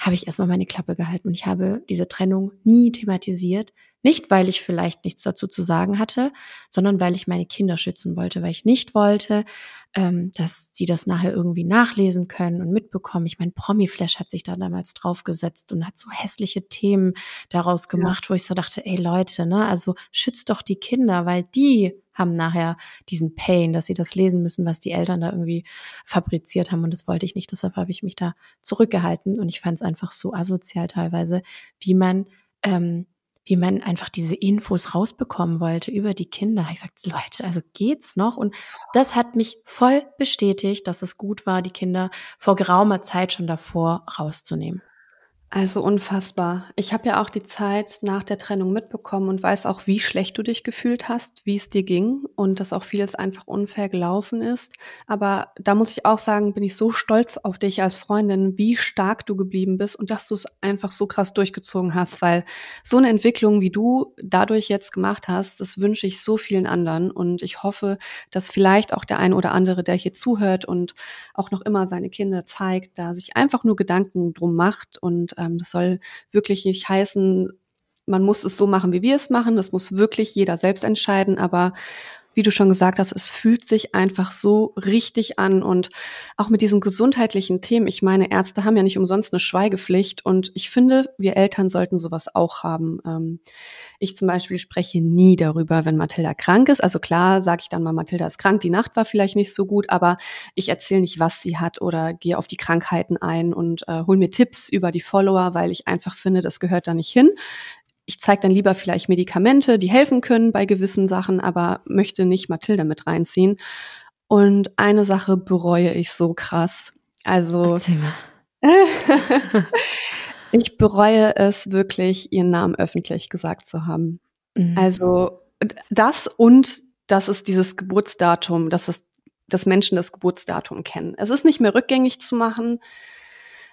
habe ich erstmal meine Klappe gehalten und ich habe diese Trennung nie thematisiert. Nicht, weil ich vielleicht nichts dazu zu sagen hatte, sondern weil ich meine Kinder schützen wollte, weil ich nicht wollte, ähm, dass sie das nachher irgendwie nachlesen können und mitbekommen. Ich meine, Promiflash hat sich da damals draufgesetzt und hat so hässliche Themen daraus gemacht, ja. wo ich so dachte, ey Leute, ne, also schützt doch die Kinder, weil die haben nachher diesen Pain, dass sie das lesen müssen, was die Eltern da irgendwie fabriziert haben. Und das wollte ich nicht. Deshalb habe ich mich da zurückgehalten. Und ich fand es einfach so asozial teilweise, wie man ähm, wie man einfach diese Infos rausbekommen wollte über die Kinder. Ich sagte, Leute, also geht's noch? Und das hat mich voll bestätigt, dass es gut war, die Kinder vor geraumer Zeit schon davor rauszunehmen. Also unfassbar. Ich habe ja auch die Zeit nach der Trennung mitbekommen und weiß auch, wie schlecht du dich gefühlt hast, wie es dir ging und dass auch vieles einfach unfair gelaufen ist. Aber da muss ich auch sagen, bin ich so stolz auf dich als Freundin, wie stark du geblieben bist und dass du es einfach so krass durchgezogen hast, weil so eine Entwicklung, wie du dadurch jetzt gemacht hast, das wünsche ich so vielen anderen und ich hoffe, dass vielleicht auch der eine oder andere, der hier zuhört und auch noch immer seine Kinder zeigt, da sich einfach nur Gedanken drum macht und ähm, das soll wirklich nicht heißen, man muss es so machen, wie wir es machen. Das muss wirklich jeder selbst entscheiden. Aber wie du schon gesagt hast, es fühlt sich einfach so richtig an und auch mit diesen gesundheitlichen Themen. Ich meine, Ärzte haben ja nicht umsonst eine Schweigepflicht und ich finde, wir Eltern sollten sowas auch haben. Ähm, ich zum Beispiel spreche nie darüber, wenn Mathilda krank ist. Also klar, sage ich dann mal, Mathilda ist krank, die Nacht war vielleicht nicht so gut, aber ich erzähle nicht, was sie hat oder gehe auf die Krankheiten ein und äh, hol mir Tipps über die Follower, weil ich einfach finde, das gehört da nicht hin ich zeige dann lieber vielleicht Medikamente, die helfen können bei gewissen Sachen, aber möchte nicht Mathilda mit reinziehen. Und eine Sache bereue ich so krass. Also ich bereue es wirklich, ihren Namen öffentlich gesagt zu haben. Mhm. Also das und dass es dieses Geburtsdatum, dass es dass Menschen das Geburtsdatum kennen. Es ist nicht mehr rückgängig zu machen.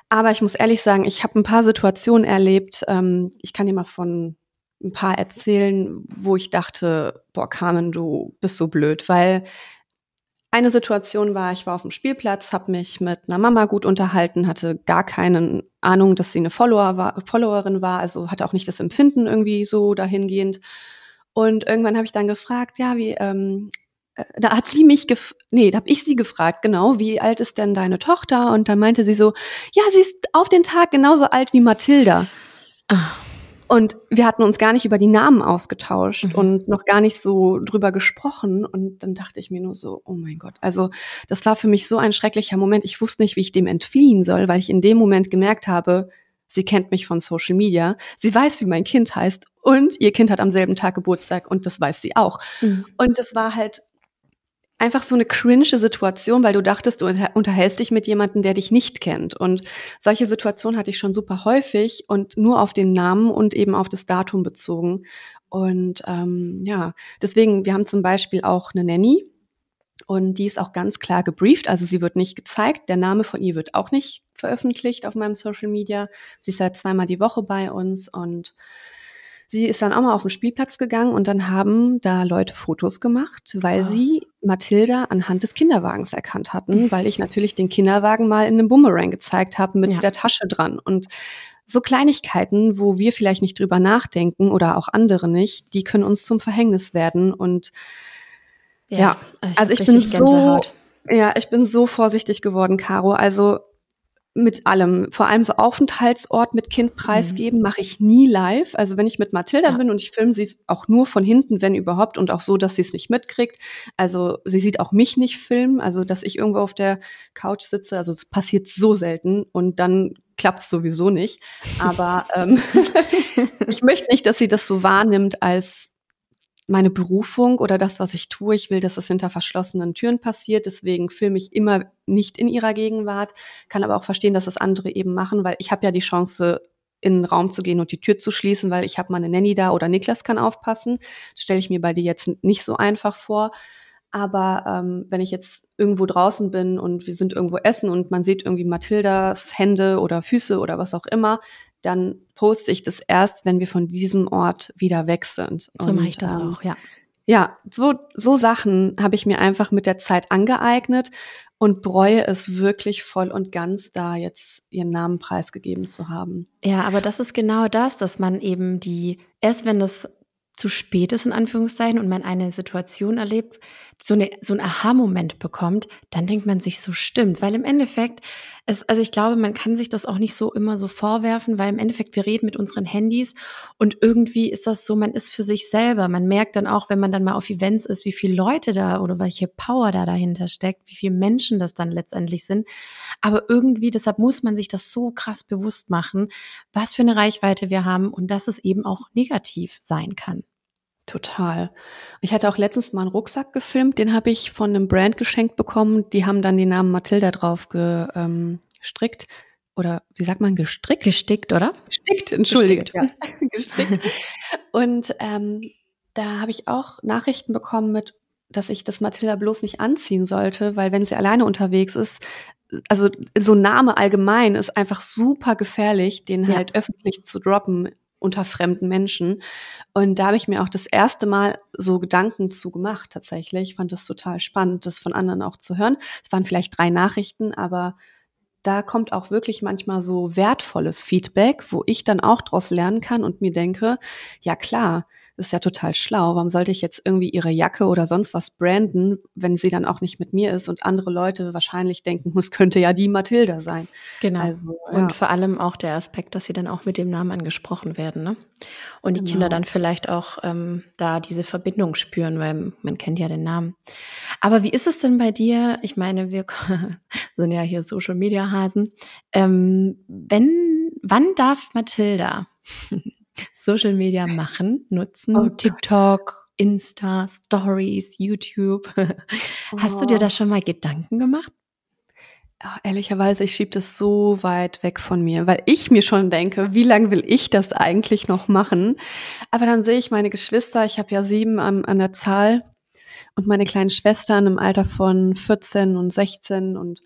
Aber ich muss ehrlich sagen, ich habe ein paar Situationen erlebt. Ähm, ich kann dir mal von ein paar erzählen, wo ich dachte, boah, Carmen, du bist so blöd, weil eine Situation war, ich war auf dem Spielplatz, habe mich mit einer Mama gut unterhalten, hatte gar keine Ahnung, dass sie eine Follower war, Followerin war, also hatte auch nicht das Empfinden irgendwie so dahingehend. Und irgendwann habe ich dann gefragt, ja, wie, ähm, äh, da hat sie mich, gef nee, da habe ich sie gefragt, genau, wie alt ist denn deine Tochter? Und dann meinte sie so, ja, sie ist auf den Tag genauso alt wie Mathilda. Ah. Und wir hatten uns gar nicht über die Namen ausgetauscht mhm. und noch gar nicht so drüber gesprochen. Und dann dachte ich mir nur so, oh mein Gott. Also das war für mich so ein schrecklicher Moment. Ich wusste nicht, wie ich dem entfliehen soll, weil ich in dem Moment gemerkt habe, sie kennt mich von Social Media. Sie weiß, wie mein Kind heißt. Und ihr Kind hat am selben Tag Geburtstag und das weiß sie auch. Mhm. Und das war halt einfach so eine cringe Situation, weil du dachtest, du unterhältst dich mit jemandem, der dich nicht kennt. Und solche Situationen hatte ich schon super häufig und nur auf den Namen und eben auf das Datum bezogen. Und ähm, ja, deswegen, wir haben zum Beispiel auch eine Nanny und die ist auch ganz klar gebrieft. Also sie wird nicht gezeigt. Der Name von ihr wird auch nicht veröffentlicht auf meinem Social Media. Sie ist halt zweimal die Woche bei uns und Sie ist dann auch mal auf den Spielplatz gegangen und dann haben da Leute Fotos gemacht, weil oh. sie Mathilda anhand des Kinderwagens erkannt hatten, weil ich natürlich den Kinderwagen mal in einem Boomerang gezeigt habe mit ja. der Tasche dran. Und so Kleinigkeiten, wo wir vielleicht nicht drüber nachdenken oder auch andere nicht, die können uns zum Verhängnis werden. Und ja, ja also ich, also ich bin so, ja, ich bin so vorsichtig geworden, Caro. Also mit allem, vor allem so Aufenthaltsort mit Kind preisgeben, mhm. mache ich nie live. Also wenn ich mit Mathilda ja. bin und ich filme sie auch nur von hinten, wenn überhaupt, und auch so, dass sie es nicht mitkriegt. Also sie sieht auch mich nicht filmen, also dass ich irgendwo auf der Couch sitze. Also es passiert so selten und dann klappt es sowieso nicht. Aber ähm, ich möchte nicht, dass sie das so wahrnimmt als meine Berufung oder das, was ich tue. Ich will, dass es hinter verschlossenen Türen passiert. Deswegen filme ich immer nicht in ihrer Gegenwart, kann aber auch verstehen, dass das andere eben machen, weil ich habe ja die Chance, in den Raum zu gehen und die Tür zu schließen, weil ich habe meine Nanny da oder Niklas kann aufpassen. Das stelle ich mir bei dir jetzt nicht so einfach vor. Aber ähm, wenn ich jetzt irgendwo draußen bin und wir sind irgendwo essen und man sieht irgendwie Mathildas Hände oder Füße oder was auch immer, dann poste ich das erst, wenn wir von diesem Ort wieder weg sind. So mache ich das ähm, auch, ja. Ja, so, so Sachen habe ich mir einfach mit der Zeit angeeignet und bereue es wirklich voll und ganz, da jetzt ihren Namen preisgegeben zu haben. Ja, aber das ist genau das, dass man eben die, erst wenn das zu spät ist, in Anführungszeichen, und man eine Situation erlebt, so, eine, so ein Aha-Moment bekommt, dann denkt man sich so stimmt. Weil im Endeffekt, es, also ich glaube, man kann sich das auch nicht so immer so vorwerfen, weil im Endeffekt wir reden mit unseren Handys und irgendwie ist das so, man ist für sich selber. Man merkt dann auch, wenn man dann mal auf Events ist, wie viele Leute da oder welche Power da dahinter steckt, wie viele Menschen das dann letztendlich sind. Aber irgendwie, deshalb muss man sich das so krass bewusst machen, was für eine Reichweite wir haben und dass es eben auch negativ sein kann. Total. Ich hatte auch letztens mal einen Rucksack gefilmt, den habe ich von einem Brand geschenkt bekommen. Die haben dann den Namen Matilda drauf gestrickt. Ähm, oder wie sagt man, gestrickt? Gestickt, oder? Gestickt, entschuldige. Gestickt, ja. Gestickt. Und ähm, da habe ich auch Nachrichten bekommen mit, dass ich das Matilda bloß nicht anziehen sollte, weil wenn sie alleine unterwegs ist, also so ein Name allgemein ist einfach super gefährlich, den ja. halt öffentlich zu droppen unter fremden Menschen. Und da habe ich mir auch das erste Mal so Gedanken zu gemacht, tatsächlich. Ich fand das total spannend, das von anderen auch zu hören. Es waren vielleicht drei Nachrichten, aber da kommt auch wirklich manchmal so wertvolles Feedback, wo ich dann auch daraus lernen kann und mir denke, ja klar, ist ja total schlau. Warum sollte ich jetzt irgendwie ihre Jacke oder sonst was branden, wenn sie dann auch nicht mit mir ist und andere Leute wahrscheinlich denken, es könnte ja die Mathilda sein. Genau. Also, ja. Und vor allem auch der Aspekt, dass sie dann auch mit dem Namen angesprochen werden. Ne? Und die genau. Kinder dann vielleicht auch ähm, da diese Verbindung spüren, weil man kennt ja den Namen. Aber wie ist es denn bei dir? Ich meine, wir sind ja hier Social Media Hasen. Ähm, wenn, wann darf Mathilda Social Media machen, nutzen, oh TikTok, Insta, Stories, YouTube. Hast oh. du dir da schon mal Gedanken gemacht? Ach, ehrlicherweise, ich schiebe das so weit weg von mir, weil ich mir schon denke, wie lange will ich das eigentlich noch machen? Aber dann sehe ich meine Geschwister, ich habe ja sieben an, an der Zahl und meine kleinen Schwestern im Alter von 14 und 16 und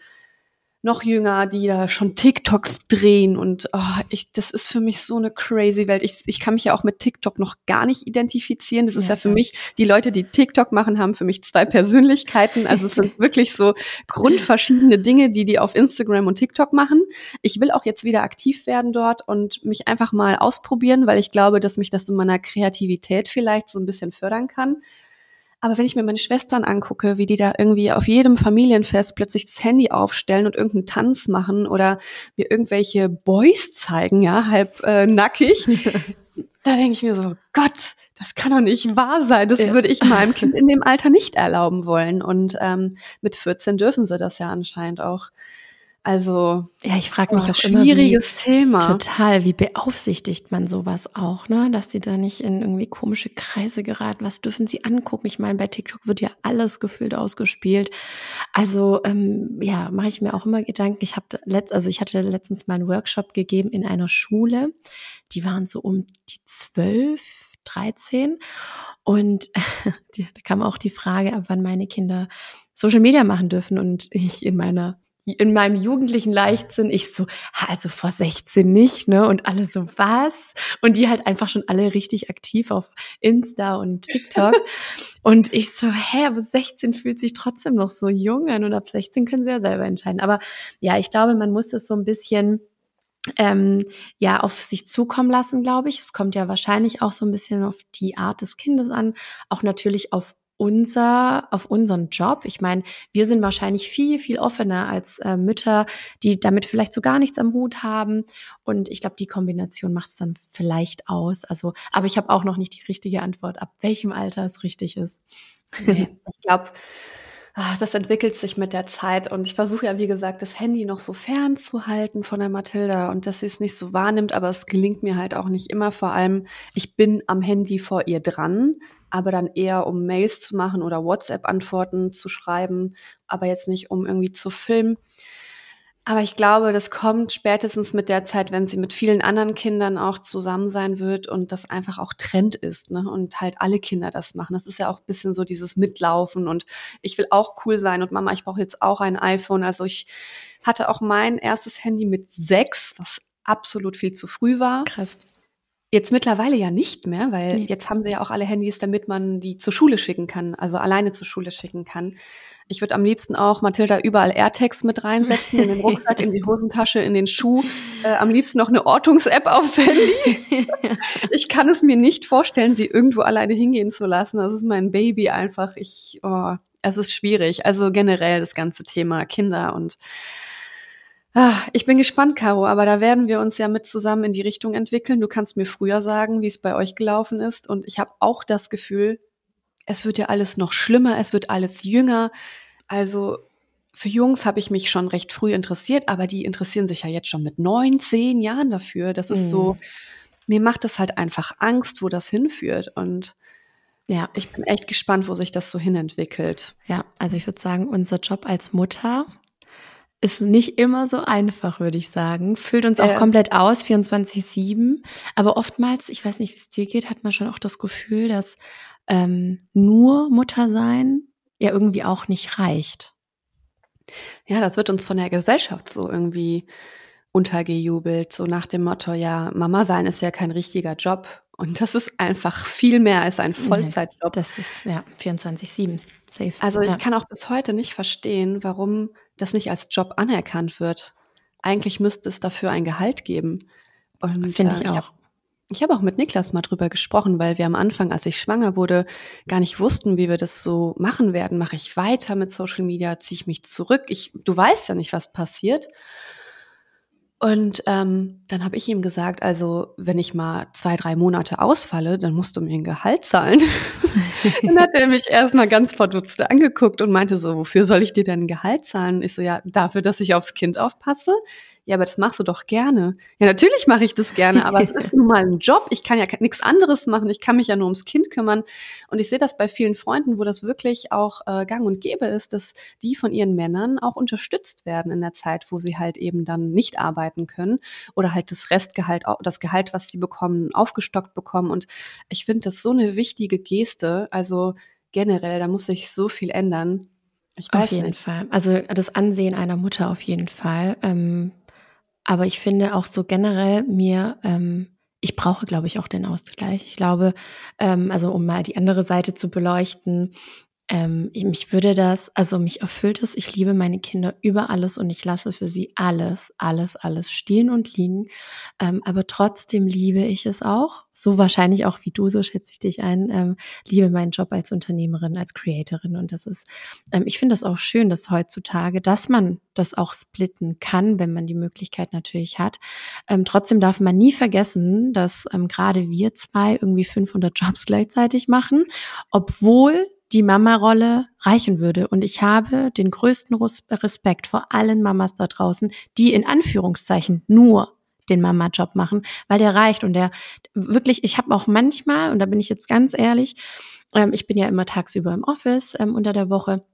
noch jünger, die da schon TikToks drehen und oh, ich, das ist für mich so eine crazy Welt. Ich, ich kann mich ja auch mit TikTok noch gar nicht identifizieren. Das ist ja, ja für ja. mich, die Leute, die TikTok machen, haben für mich zwei Persönlichkeiten. Also es sind wirklich so grundverschiedene Dinge, die die auf Instagram und TikTok machen. Ich will auch jetzt wieder aktiv werden dort und mich einfach mal ausprobieren, weil ich glaube, dass mich das in meiner Kreativität vielleicht so ein bisschen fördern kann. Aber wenn ich mir meine Schwestern angucke, wie die da irgendwie auf jedem Familienfest plötzlich das Handy aufstellen und irgendeinen Tanz machen oder mir irgendwelche Boys zeigen, ja, halb äh, nackig, da denke ich mir so, Gott, das kann doch nicht wahr sein. Das ja. würde ich meinem Kind in dem Alter nicht erlauben wollen. Und ähm, mit 14 dürfen sie das ja anscheinend auch. Also ja, ich frage mich oh, auch schwieriges immer, wie, Thema. Total, wie beaufsichtigt man sowas auch, ne? Dass die da nicht in irgendwie komische Kreise geraten. Was dürfen sie angucken? Ich meine, bei TikTok wird ja alles gefühlt ausgespielt. Also ähm, ja, mache ich mir auch immer Gedanken. Ich habe letzt, also ich hatte letztens mal einen Workshop gegeben in einer Schule. Die waren so um die zwölf 13. Und da kam auch die Frage, ab wann meine Kinder Social Media machen dürfen. Und ich in meiner in meinem jugendlichen Leichtsinn, ich so, also vor 16 nicht, ne? Und alle so, was? Und die halt einfach schon alle richtig aktiv auf Insta und TikTok. und ich so, hä, aber 16 fühlt sich trotzdem noch so jung an und ab 16 können sie ja selber entscheiden. Aber ja, ich glaube, man muss das so ein bisschen ähm, ja auf sich zukommen lassen, glaube ich. Es kommt ja wahrscheinlich auch so ein bisschen auf die Art des Kindes an, auch natürlich auf unser, auf unseren Job. Ich meine, wir sind wahrscheinlich viel, viel offener als äh, Mütter, die damit vielleicht so gar nichts am Hut haben. Und ich glaube, die Kombination macht es dann vielleicht aus. Also, aber ich habe auch noch nicht die richtige Antwort, ab welchem Alter es richtig ist. Nee, ich glaube, ah, das entwickelt sich mit der Zeit und ich versuche ja, wie gesagt, das Handy noch so fernzuhalten von der Mathilda und dass sie es nicht so wahrnimmt, aber es gelingt mir halt auch nicht immer. Vor allem, ich bin am Handy vor ihr dran, aber dann eher um Mails zu machen oder WhatsApp-Antworten zu schreiben, aber jetzt nicht um irgendwie zu filmen. Aber ich glaube, das kommt spätestens mit der Zeit, wenn sie mit vielen anderen Kindern auch zusammen sein wird und das einfach auch Trend ist, ne? Und halt alle Kinder das machen. Das ist ja auch ein bisschen so dieses Mitlaufen und ich will auch cool sein und Mama, ich brauche jetzt auch ein iPhone. Also ich hatte auch mein erstes Handy mit sechs, was absolut viel zu früh war. Krass. Jetzt mittlerweile ja nicht mehr, weil nee. jetzt haben sie ja auch alle Handys, damit man die zur Schule schicken kann, also alleine zur Schule schicken kann. Ich würde am liebsten auch Mathilda überall AirTags mit reinsetzen, in den Rucksack, in die Hosentasche, in den Schuh. Äh, am liebsten noch eine Ortungs-App aufs Handy. ich kann es mir nicht vorstellen, sie irgendwo alleine hingehen zu lassen. Das ist mein Baby einfach. Ich, oh, es ist schwierig. Also generell das ganze Thema Kinder und ich bin gespannt, Caro, aber da werden wir uns ja mit zusammen in die Richtung entwickeln. Du kannst mir früher sagen, wie es bei euch gelaufen ist. Und ich habe auch das Gefühl, es wird ja alles noch schlimmer, es wird alles jünger. Also für Jungs habe ich mich schon recht früh interessiert, aber die interessieren sich ja jetzt schon mit neun, zehn Jahren dafür. Das ist mhm. so, mir macht es halt einfach Angst, wo das hinführt. Und ja, ich bin echt gespannt, wo sich das so hinentwickelt. Ja, also ich würde sagen, unser Job als Mutter ist nicht immer so einfach, würde ich sagen. Füllt uns auch äh. komplett aus, 24-7. Aber oftmals, ich weiß nicht, wie es dir geht, hat man schon auch das Gefühl, dass ähm, nur Mutter sein ja irgendwie auch nicht reicht. Ja, das wird uns von der Gesellschaft so irgendwie untergejubelt, so nach dem Motto, ja, Mama sein ist ja kein richtiger Job. Und das ist einfach viel mehr als ein Vollzeitjob. Das ist ja 24-7 safe. Also ich ja. kann auch bis heute nicht verstehen, warum das nicht als Job anerkannt wird. Eigentlich müsste es dafür ein Gehalt geben. Finde ich äh, auch. Ich habe hab auch mit Niklas mal drüber gesprochen, weil wir am Anfang, als ich schwanger wurde, gar nicht wussten, wie wir das so machen werden. Mache ich weiter mit Social Media? Ziehe ich mich zurück? Ich, du weißt ja nicht, was passiert. Und ähm, dann habe ich ihm gesagt, also wenn ich mal zwei, drei Monate ausfalle, dann musst du mir ein Gehalt zahlen. dann hat er mich erstmal ganz verdutzt angeguckt und meinte so, wofür soll ich dir denn ein Gehalt zahlen? Ich so, ja, dafür, dass ich aufs Kind aufpasse ja, aber das machst du doch gerne. Ja, natürlich mache ich das gerne, aber es ist nun mal ein Job. Ich kann ja nichts anderes machen. Ich kann mich ja nur ums Kind kümmern. Und ich sehe das bei vielen Freunden, wo das wirklich auch äh, gang und gäbe ist, dass die von ihren Männern auch unterstützt werden in der Zeit, wo sie halt eben dann nicht arbeiten können oder halt das Restgehalt, das Gehalt, was sie bekommen, aufgestockt bekommen. Und ich finde das so eine wichtige Geste. Also generell, da muss sich so viel ändern. Ich weiß auf jeden nicht. Fall. Also das Ansehen einer Mutter auf jeden Fall. Ähm, aber ich finde auch so generell mir, ähm, ich brauche, glaube ich, auch den Ausgleich. Ich glaube, ähm, also um mal die andere Seite zu beleuchten, ähm, ich, mich würde das, also mich erfüllt es, ich liebe meine Kinder über alles und ich lasse für sie alles, alles, alles stehen und liegen. Ähm, aber trotzdem liebe ich es auch, so wahrscheinlich auch wie du, so schätze ich dich ein, ähm, liebe meinen Job als Unternehmerin, als Creatorin. Und das ist, ähm, ich finde das auch schön, dass heutzutage, dass man das auch splitten kann, wenn man die Möglichkeit natürlich hat. Ähm, trotzdem darf man nie vergessen, dass ähm, gerade wir zwei irgendwie 500 Jobs gleichzeitig machen, obwohl die Mama-Rolle reichen würde. Und ich habe den größten Respekt vor allen Mamas da draußen, die in Anführungszeichen nur den Mama-Job machen, weil der reicht und der wirklich, ich habe auch manchmal, und da bin ich jetzt ganz ehrlich, ähm, ich bin ja immer tagsüber im Office ähm, unter der Woche,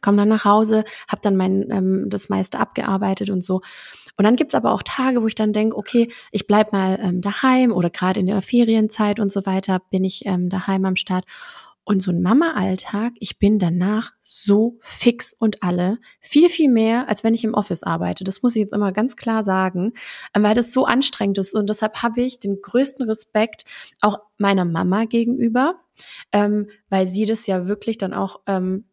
komme dann nach Hause, habe dann mein ähm, das meiste abgearbeitet und so. Und dann gibt's aber auch Tage, wo ich dann denke, okay, ich bleib mal ähm, daheim oder gerade in der Ferienzeit und so weiter bin ich ähm, daheim am Start und so ein Mama-Alltag, ich bin danach so fix und alle, viel, viel mehr, als wenn ich im Office arbeite. Das muss ich jetzt immer ganz klar sagen, ähm, weil das so anstrengend ist. Und deshalb habe ich den größten Respekt auch meiner Mama gegenüber, ähm, weil sie das ja wirklich dann auch ähm,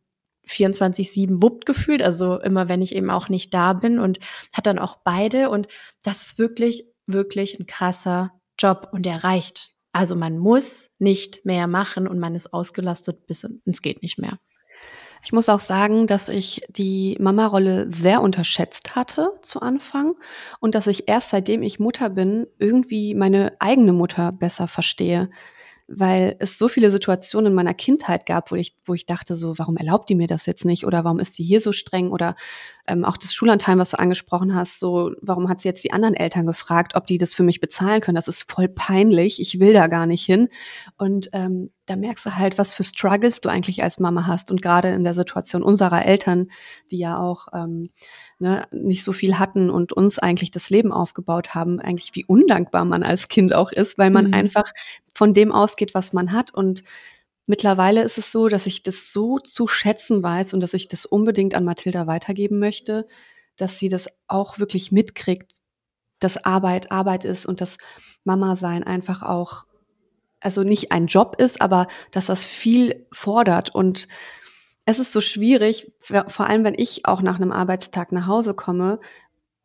24-7 wuppt gefühlt, also immer wenn ich eben auch nicht da bin und hat dann auch beide. Und das ist wirklich, wirklich ein krasser Job und der reicht also man muss nicht mehr machen und man ist ausgelastet bis ins geht nicht mehr. Ich muss auch sagen, dass ich die Mama-Rolle sehr unterschätzt hatte zu Anfang und dass ich erst seitdem ich Mutter bin, irgendwie meine eigene Mutter besser verstehe weil es so viele Situationen in meiner Kindheit gab, wo ich, wo ich dachte, so, warum erlaubt die mir das jetzt nicht oder warum ist die hier so streng oder ähm, auch das Schullandheim, was du angesprochen hast, so, warum hat sie jetzt die anderen Eltern gefragt, ob die das für mich bezahlen können? Das ist voll peinlich, ich will da gar nicht hin. Und ähm, da merkst du halt, was für Struggles du eigentlich als Mama hast und gerade in der Situation unserer Eltern, die ja auch ähm, ne, nicht so viel hatten und uns eigentlich das Leben aufgebaut haben, eigentlich wie undankbar man als Kind auch ist, weil man mhm. einfach von dem ausgeht, was man hat. Und mittlerweile ist es so, dass ich das so zu schätzen weiß und dass ich das unbedingt an Mathilda weitergeben möchte, dass sie das auch wirklich mitkriegt, dass Arbeit Arbeit ist und dass Mama sein einfach auch, also nicht ein Job ist, aber dass das viel fordert und es ist so schwierig, vor allem wenn ich auch nach einem Arbeitstag nach Hause komme.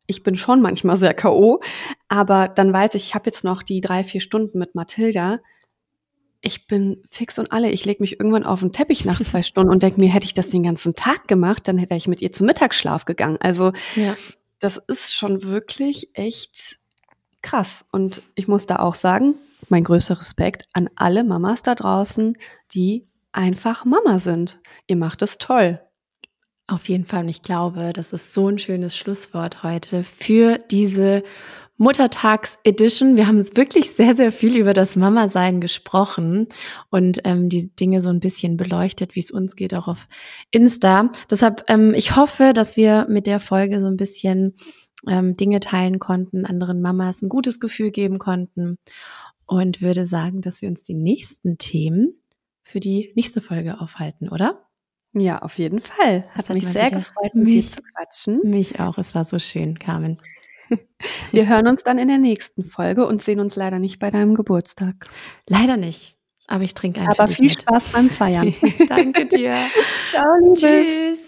Ich bin schon manchmal sehr K.O., aber dann weiß ich, ich habe jetzt noch die drei, vier Stunden mit Mathilda. Ich bin fix und alle. Ich lege mich irgendwann auf den Teppich nach zwei Stunden und denke mir, hätte ich das den ganzen Tag gemacht, dann wäre ich mit ihr zum Mittagsschlaf gegangen. Also ja. das ist schon wirklich echt krass. Und ich muss da auch sagen, mein größter Respekt an alle Mamas da draußen, die einfach Mama sind. Ihr macht es toll. Auf jeden Fall. Und ich glaube, das ist so ein schönes Schlusswort heute für diese Muttertags-Edition. Wir haben wirklich sehr, sehr viel über das Mama-Sein gesprochen und ähm, die Dinge so ein bisschen beleuchtet, wie es uns geht, auch auf Insta. Deshalb, ähm, ich hoffe, dass wir mit der Folge so ein bisschen ähm, Dinge teilen konnten, anderen Mamas ein gutes Gefühl geben konnten und würde sagen, dass wir uns die nächsten Themen für die nächste Folge aufhalten, oder? Ja, auf jeden Fall. Hat, hat mich sehr gefreut, mit mich, dir zu quatschen. Mich auch. Es war so schön, Carmen. Wir hören uns dann in der nächsten Folge und sehen uns leider nicht bei deinem Geburtstag. Leider nicht. Aber ich trinke einen. Aber viel mit. Spaß beim Feiern. Danke dir. Ciao, Liebes. Tschüss.